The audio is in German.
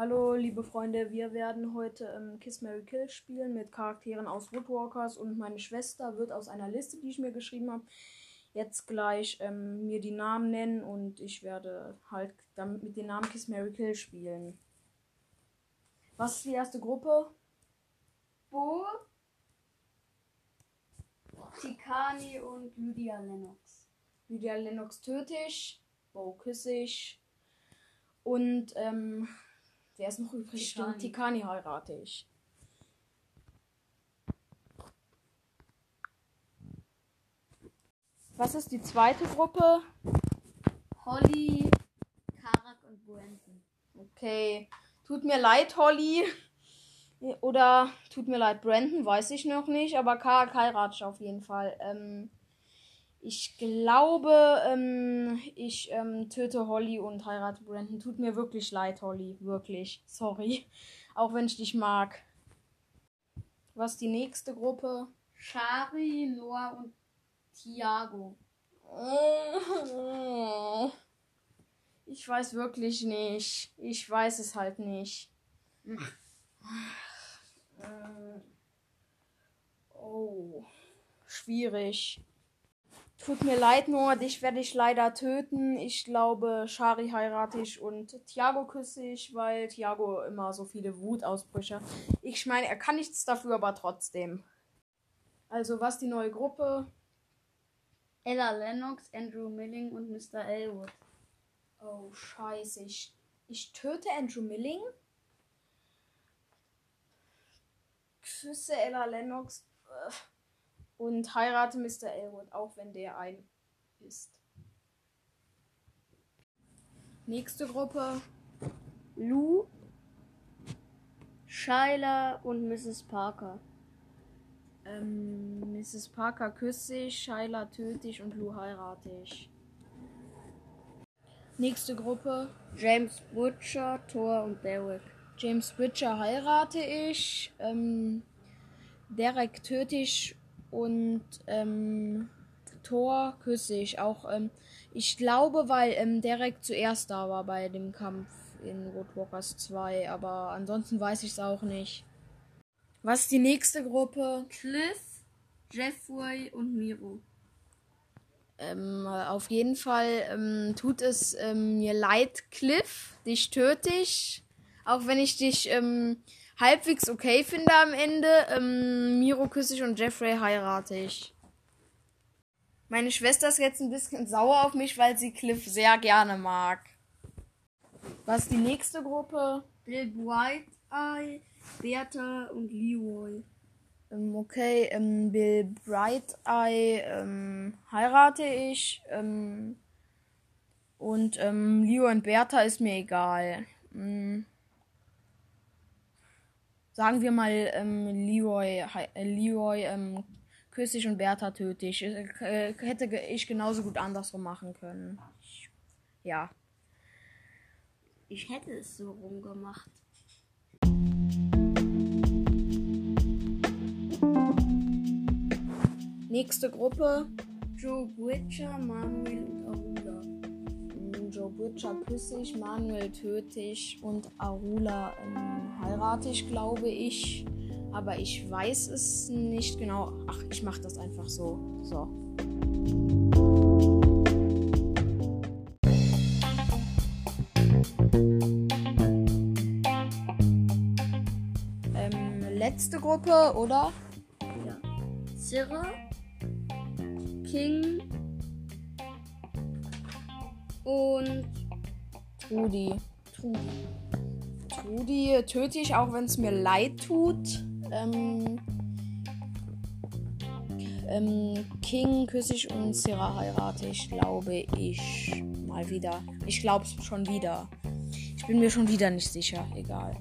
Hallo, liebe Freunde, wir werden heute ähm, Kiss Mary Kill spielen mit Charakteren aus Woodwalkers und meine Schwester wird aus einer Liste, die ich mir geschrieben habe, jetzt gleich ähm, mir die Namen nennen und ich werde halt damit mit den Namen Kiss Mary Kill spielen. Was ist die erste Gruppe? Bo, Tikani und Lydia Lennox. Lydia Lennox töte ich, Bo küsse ich und ähm, wer ist noch übrig? Stimmt, Tikani heirate ich. Was ist die zweite Gruppe? Holly, Karak und Brandon. Okay. Tut mir leid, Holly. Oder tut mir leid, Brandon, weiß ich noch nicht. Aber Karak heirate ich auf jeden Fall. Ähm, ich glaube, ähm, ich ähm, töte Holly und heirate Brandon. Tut mir wirklich leid, Holly. Wirklich. Sorry. Auch wenn ich dich mag. Was die nächste Gruppe? Shari, Noah und Tiago. Ich weiß wirklich nicht. Ich weiß es halt nicht. Oh, schwierig. Tut mir leid, Noah, dich werde ich leider töten. Ich glaube, Shari heirate ich und Thiago küsse ich, weil Thiago immer so viele Wutausbrüche. Ich meine, er kann nichts dafür, aber trotzdem. Also, was die neue Gruppe? Ella Lennox, Andrew Milling und Mr. Elwood. Oh, scheiße. Ich, ich töte Andrew Milling. Küsse Ella Lennox. äh, Und heirate Mr. Elwood, auch wenn der ein ist. Nächste Gruppe. Lou, Shyla und Mrs. Parker. Ähm, Mrs. Parker küsse ich, Shyla töte ich und Lou heirate ich. Nächste Gruppe. James Butcher, Thor und Derek. James Bridger heirate ich, ähm, Derek töte ich und ähm, Thor küsse ich auch. Ähm, ich glaube, weil ähm, Derek zuerst da war bei dem Kampf in Roadwalkers 2, aber ansonsten weiß ich es auch nicht. Was ist die nächste Gruppe? Cliff, Jeffrey und Miro. Ähm, auf jeden Fall ähm, tut es ähm, mir leid, Cliff. Dich töte ich. Auch wenn ich dich ähm, halbwegs okay finde am Ende. Ähm, Miro küsse ich und Jeffrey heirate ich. Meine Schwester ist jetzt ein bisschen sauer auf mich, weil sie Cliff sehr gerne mag. Was ist die nächste Gruppe? Bill Bright Eye, Bertha und Leroy. Ähm, okay, ähm, Bill Bright Eye ähm, heirate ich. Ähm, und ähm, Leo und Bertha ist mir egal. Sagen wir mal, ähm, Leroy, äh, Leroy ähm, küsse ich und Bertha töte ich. Äh, hätte ich genauso gut andersrum machen können. Ja. Ich hätte es so rumgemacht. Nächste Gruppe. Joe Butcher, Manuel. Butcher küsse ich, Manuel töte ich und Arula ähm, heirate ich, glaube ich. Aber ich weiß es nicht genau. Ach, ich mache das einfach so. So. Ähm, letzte Gruppe, oder? Ja. Sirra, King und Trudi. Trudy. Trudi töte ich, auch wenn es mir leid tut. Ähm, ähm, King küsse ich und Sarah heirate ich, glaube ich. Mal wieder. Ich glaube es schon wieder. Ich bin mir schon wieder nicht sicher. Egal.